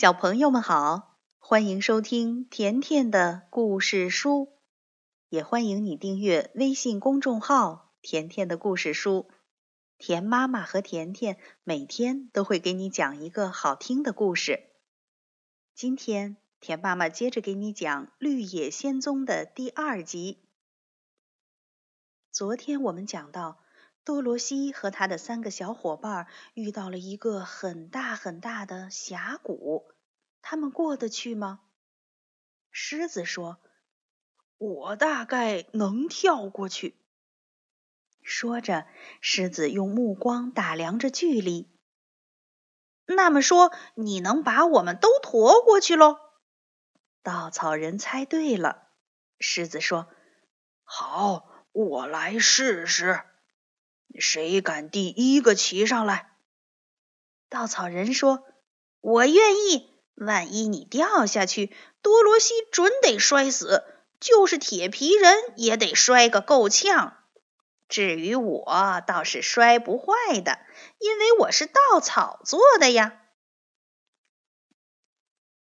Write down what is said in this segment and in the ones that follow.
小朋友们好，欢迎收听甜甜的故事书，也欢迎你订阅微信公众号“甜甜的故事书”。甜妈妈和甜甜每天都会给你讲一个好听的故事。今天，甜妈妈接着给你讲《绿野仙踪》的第二集。昨天我们讲到，多罗西和他的三个小伙伴遇到了一个很大很大的峡谷，他们过得去吗？狮子说：“我大概能跳过去。”说着，狮子用目光打量着距离。那么说，你能把我们都驮过去喽？稻草人猜对了。狮子说：“好。”我来试试，谁敢第一个骑上来？稻草人说：“我愿意。万一你掉下去，多罗西准得摔死，就是铁皮人也得摔个够呛。至于我，倒是摔不坏的，因为我是稻草做的呀。”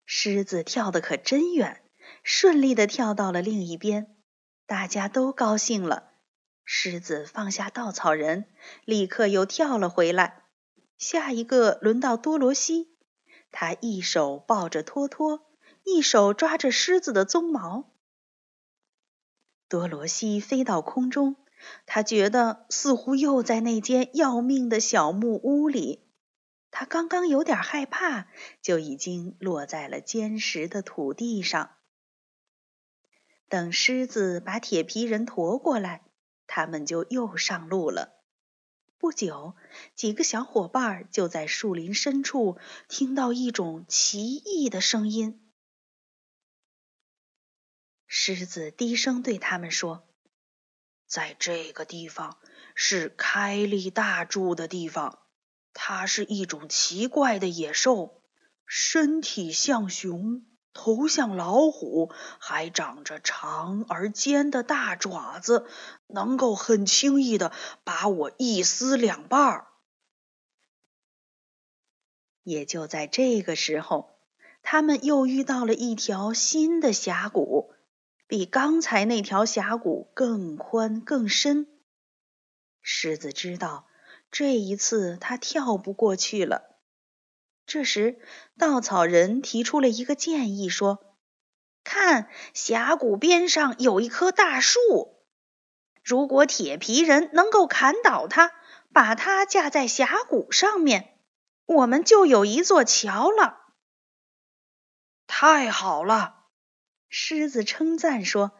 狮子跳得可真远，顺利的跳到了另一边。大家都高兴了。狮子放下稻草人，立刻又跳了回来。下一个轮到多罗西，他一手抱着托托，一手抓着狮子的鬃毛。多罗西飞到空中，他觉得似乎又在那间要命的小木屋里。他刚刚有点害怕，就已经落在了坚实的土地上。等狮子把铁皮人驮过来，他们就又上路了。不久，几个小伙伴就在树林深处听到一种奇异的声音。狮子低声对他们说：“在这个地方是开利大住的地方，它是一种奇怪的野兽，身体像熊。”头像老虎，还长着长而尖的大爪子，能够很轻易的把我一撕两半。也就在这个时候，他们又遇到了一条新的峡谷，比刚才那条峡谷更宽更深。狮子知道，这一次他跳不过去了。这时，稻草人提出了一个建议，说：“看，峡谷边上有一棵大树，如果铁皮人能够砍倒它，把它架在峡谷上面，我们就有一座桥了。”太好了，狮子称赞说：“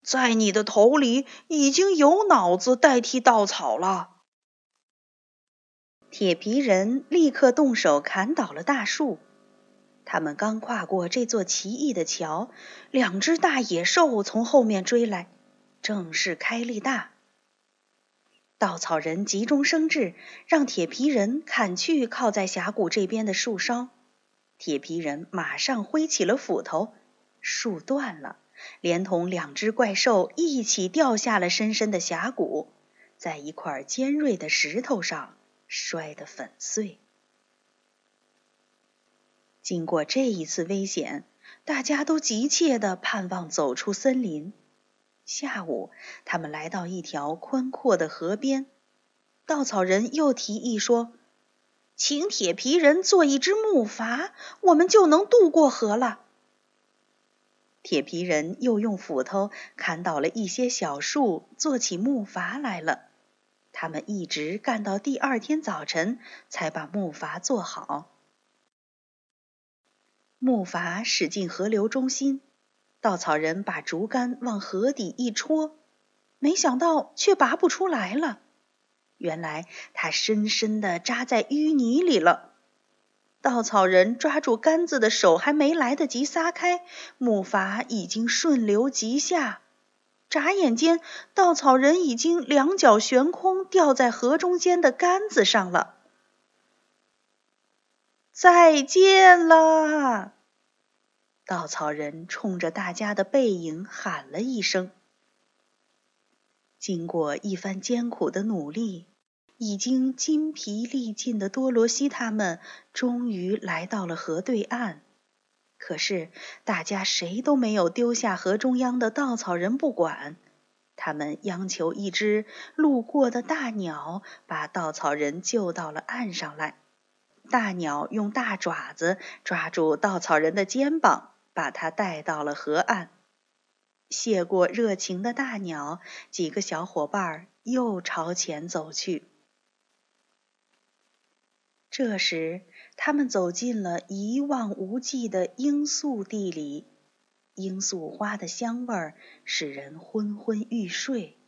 在你的头里已经有脑子代替稻草了。”铁皮人立刻动手砍倒了大树。他们刚跨过这座奇异的桥，两只大野兽从后面追来，正是开利大。稻草人急中生智，让铁皮人砍去靠在峡谷这边的树梢。铁皮人马上挥起了斧头，树断了，连同两只怪兽一起掉下了深深的峡谷，在一块尖锐的石头上。摔得粉碎。经过这一次危险，大家都急切地盼望走出森林。下午，他们来到一条宽阔的河边，稻草人又提议说：“请铁皮人做一只木筏，我们就能渡过河了。”铁皮人又用斧头砍倒了一些小树，做起木筏来了。他们一直干到第二天早晨，才把木筏做好。木筏驶进河流中心，稻草人把竹竿往河底一戳，没想到却拔不出来了。原来它深深地扎在淤泥里了。稻草人抓住杆子的手还没来得及撒开，木筏已经顺流急下。眨眼间，稻草人已经两脚悬空，掉在河中间的杆子上了。再见了！稻草人冲着大家的背影喊了一声。经过一番艰苦的努力，已经筋疲力尽的多罗西他们终于来到了河对岸。可是大家谁都没有丢下河中央的稻草人不管，他们央求一只路过的大鸟把稻草人救到了岸上来。大鸟用大爪子抓住稻草人的肩膀，把他带到了河岸。谢过热情的大鸟，几个小伙伴又朝前走去。这时，他们走进了一望无际的罂粟地里，罂粟花的香味儿使人昏昏欲睡。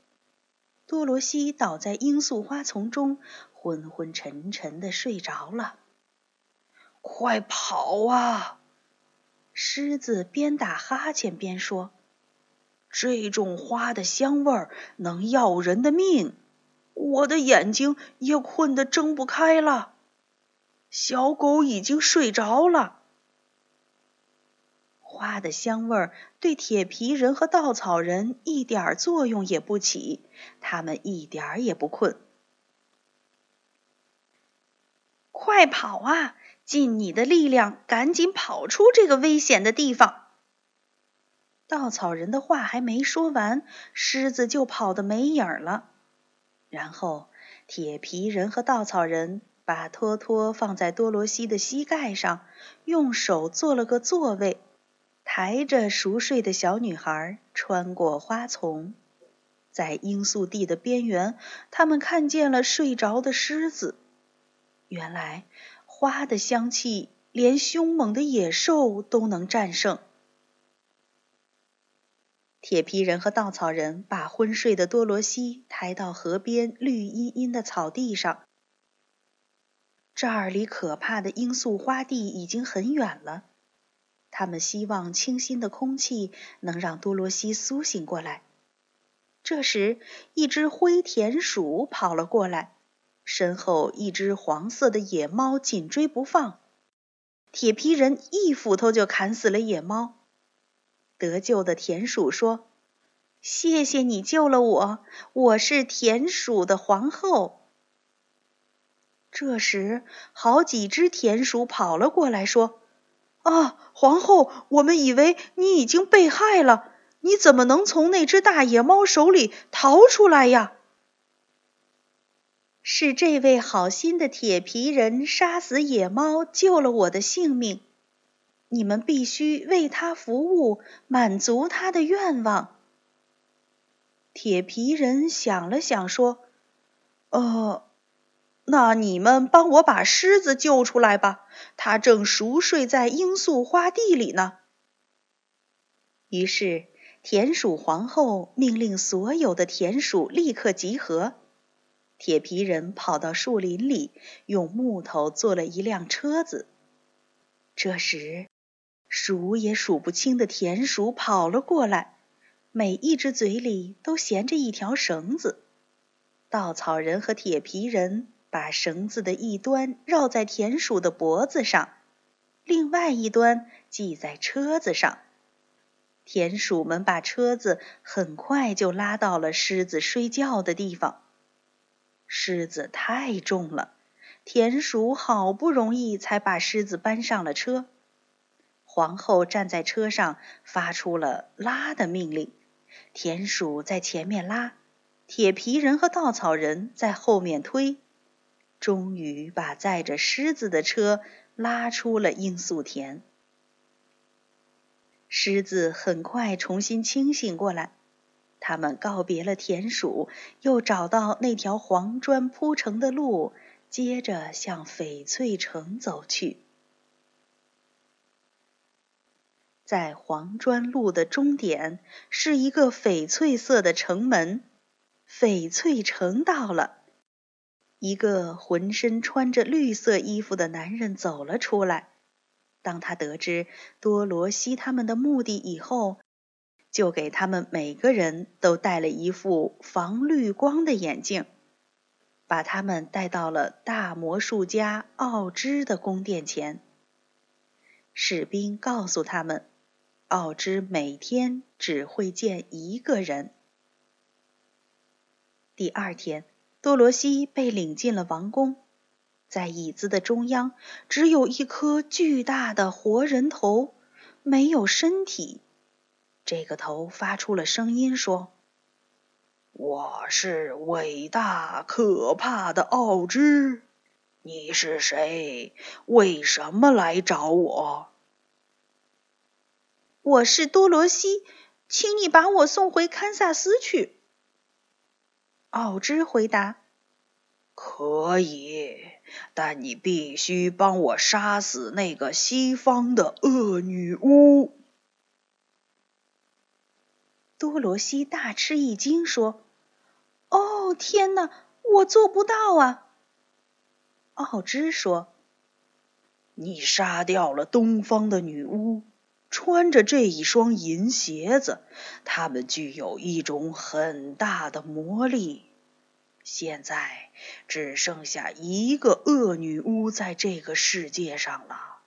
多罗西倒在罂粟花丛中，昏昏沉沉的睡着了。快跑啊！狮子边打哈欠边说：“这种花的香味儿能要人的命，我的眼睛也困得睁不开了。”小狗已经睡着了。花的香味儿对铁皮人和稻草人一点作用也不起，他们一点儿也不困。快跑啊！尽你的力量，赶紧跑出这个危险的地方！稻草人的话还没说完，狮子就跑得没影儿了。然后，铁皮人和稻草人。把托托放在多罗西的膝盖上，用手做了个座位，抬着熟睡的小女孩穿过花丛，在罂粟地的边缘，他们看见了睡着的狮子。原来，花的香气连凶猛的野兽都能战胜。铁皮人和稻草人把昏睡的多罗西抬到河边绿茵茵的草地上。这儿离可怕的罂粟花地已经很远了。他们希望清新的空气能让多罗西苏醒过来。这时，一只灰田鼠跑了过来，身后一只黄色的野猫紧追不放。铁皮人一斧头就砍死了野猫。得救的田鼠说：“谢谢你救了我，我是田鼠的皇后。”这时，好几只田鼠跑了过来，说：“啊，皇后，我们以为你已经被害了，你怎么能从那只大野猫手里逃出来呀？”是这位好心的铁皮人杀死野猫，救了我的性命。你们必须为他服务，满足他的愿望。铁皮人想了想，说：“呃。”那你们帮我把狮子救出来吧，它正熟睡在罂粟花地里呢。于是，田鼠皇后命令所有的田鼠立刻集合。铁皮人跑到树林里，用木头做了一辆车子。这时，数也数不清的田鼠跑了过来，每一只嘴里都衔着一条绳子。稻草人和铁皮人。把绳子的一端绕在田鼠的脖子上，另外一端系在车子上。田鼠们把车子很快就拉到了狮子睡觉的地方。狮子太重了，田鼠好不容易才把狮子搬上了车。皇后站在车上，发出了拉的命令。田鼠在前面拉，铁皮人和稻草人在后面推。终于把载着狮子的车拉出了罂粟田。狮子很快重新清醒过来，他们告别了田鼠，又找到那条黄砖铺成的路，接着向翡翠城走去。在黄砖路的终点是一个翡翠色的城门，翡翠城到了。一个浑身穿着绿色衣服的男人走了出来。当他得知多罗西他们的目的以后，就给他们每个人都戴了一副防绿光的眼镜，把他们带到了大魔术家奥芝的宫殿前。士兵告诉他们，奥芝每天只会见一个人。第二天。多罗西被领进了王宫，在椅子的中央只有一颗巨大的活人头，没有身体。这个头发出了声音，说：“我是伟大可怕的奥芝，你是谁？为什么来找我？”我是多罗西，请你把我送回堪萨斯去。奥芝回答：“可以，但你必须帮我杀死那个西方的恶女巫。”多罗西大吃一惊，说：“哦，天哪，我做不到啊！”奥芝说：“你杀掉了东方的女巫。”穿着这一双银鞋子，它们具有一种很大的魔力。现在只剩下一个恶女巫在这个世界上了。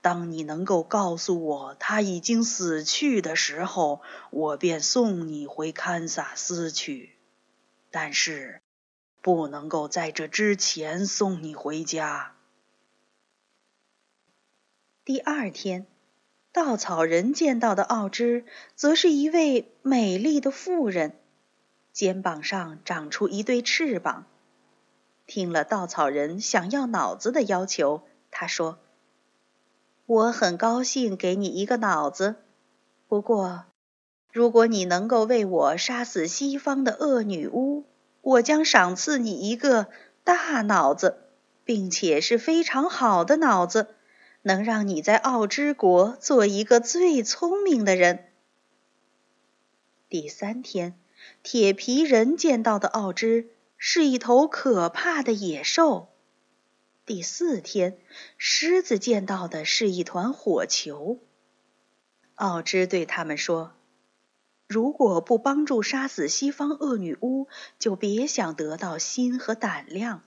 当你能够告诉我她已经死去的时候，我便送你回堪萨斯去。但是，不能够在这之前送你回家。第二天。稻草人见到的奥芝，则是一位美丽的妇人，肩膀上长出一对翅膀。听了稻草人想要脑子的要求，他说：“我很高兴给你一个脑子，不过，如果你能够为我杀死西方的恶女巫，我将赏赐你一个大脑子，并且是非常好的脑子。”能让你在奥之国做一个最聪明的人。第三天，铁皮人见到的奥之是一头可怕的野兽。第四天，狮子见到的是一团火球。奥之对他们说：“如果不帮助杀死西方恶女巫，就别想得到心和胆量。”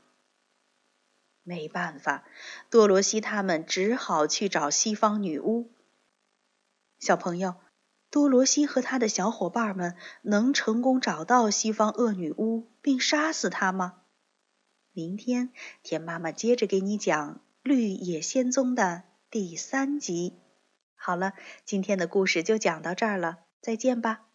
没办法，多罗西他们只好去找西方女巫。小朋友，多罗西和他的小伙伴们能成功找到西方恶女巫并杀死她吗？明天，田妈妈接着给你讲《绿野仙踪》的第三集。好了，今天的故事就讲到这儿了，再见吧。